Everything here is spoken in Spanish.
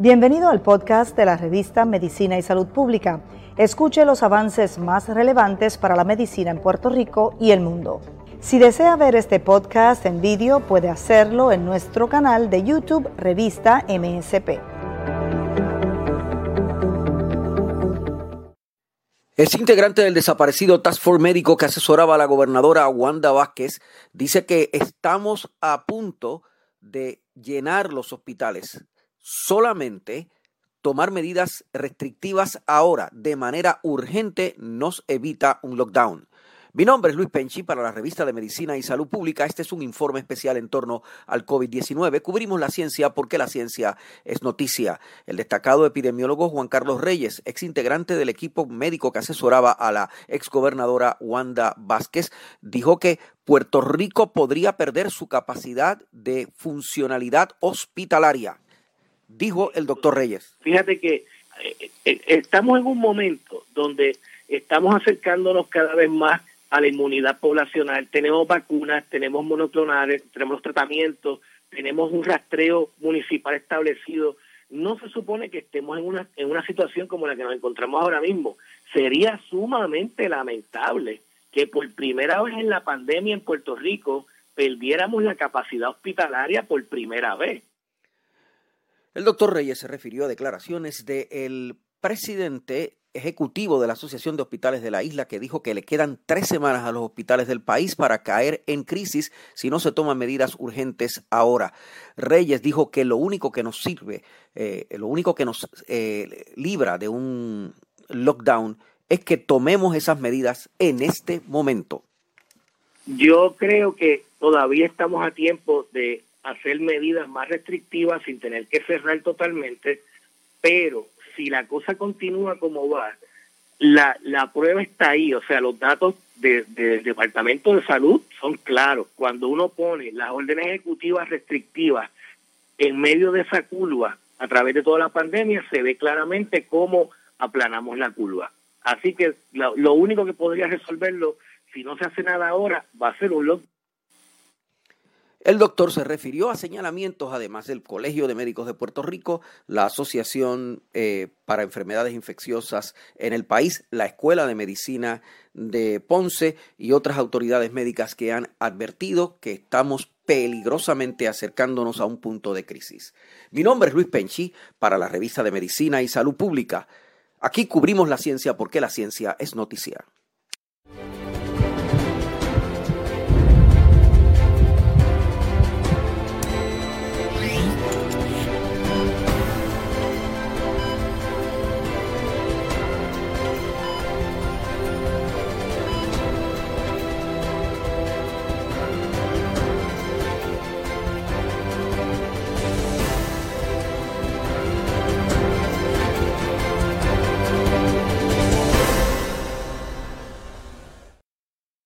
Bienvenido al podcast de la revista Medicina y Salud Pública. Escuche los avances más relevantes para la medicina en Puerto Rico y el mundo. Si desea ver este podcast en vídeo, puede hacerlo en nuestro canal de YouTube Revista MSP. Es integrante del desaparecido Task Force médico que asesoraba a la gobernadora Wanda Vázquez dice que estamos a punto de llenar los hospitales solamente tomar medidas restrictivas ahora de manera urgente nos evita un lockdown. Mi nombre es Luis Penchi para la revista de Medicina y Salud Pública. Este es un informe especial en torno al COVID-19. Cubrimos la ciencia porque la ciencia es noticia. El destacado epidemiólogo Juan Carlos Reyes, ex integrante del equipo médico que asesoraba a la exgobernadora Wanda Vázquez, dijo que Puerto Rico podría perder su capacidad de funcionalidad hospitalaria dijo el doctor Reyes. Fíjate que eh, eh, estamos en un momento donde estamos acercándonos cada vez más a la inmunidad poblacional. Tenemos vacunas, tenemos monoclonales, tenemos tratamientos, tenemos un rastreo municipal establecido. No se supone que estemos en una, en una situación como la que nos encontramos ahora mismo. Sería sumamente lamentable que por primera vez en la pandemia en Puerto Rico perdiéramos la capacidad hospitalaria por primera vez. El doctor Reyes se refirió a declaraciones del presidente ejecutivo de la Asociación de Hospitales de la isla que dijo que le quedan tres semanas a los hospitales del país para caer en crisis si no se toman medidas urgentes ahora. Reyes dijo que lo único que nos sirve, eh, lo único que nos eh, libra de un lockdown es que tomemos esas medidas en este momento. Yo creo que todavía estamos a tiempo de hacer medidas más restrictivas sin tener que cerrar totalmente, pero si la cosa continúa como va, la, la prueba está ahí, o sea, los datos del Departamento de Salud son claros. Cuando uno pone las órdenes ejecutivas restrictivas en medio de esa curva a través de toda la pandemia, se ve claramente cómo aplanamos la curva. Así que lo, único que podría resolverlo, si no se hace nada ahora, va a ser un lockdown el doctor se refirió a señalamientos, además del Colegio de Médicos de Puerto Rico, la Asociación eh, para Enfermedades Infecciosas en el país, la Escuela de Medicina de Ponce y otras autoridades médicas que han advertido que estamos peligrosamente acercándonos a un punto de crisis. Mi nombre es Luis Penchi para la revista de Medicina y Salud Pública. Aquí cubrimos la ciencia porque la ciencia es noticia.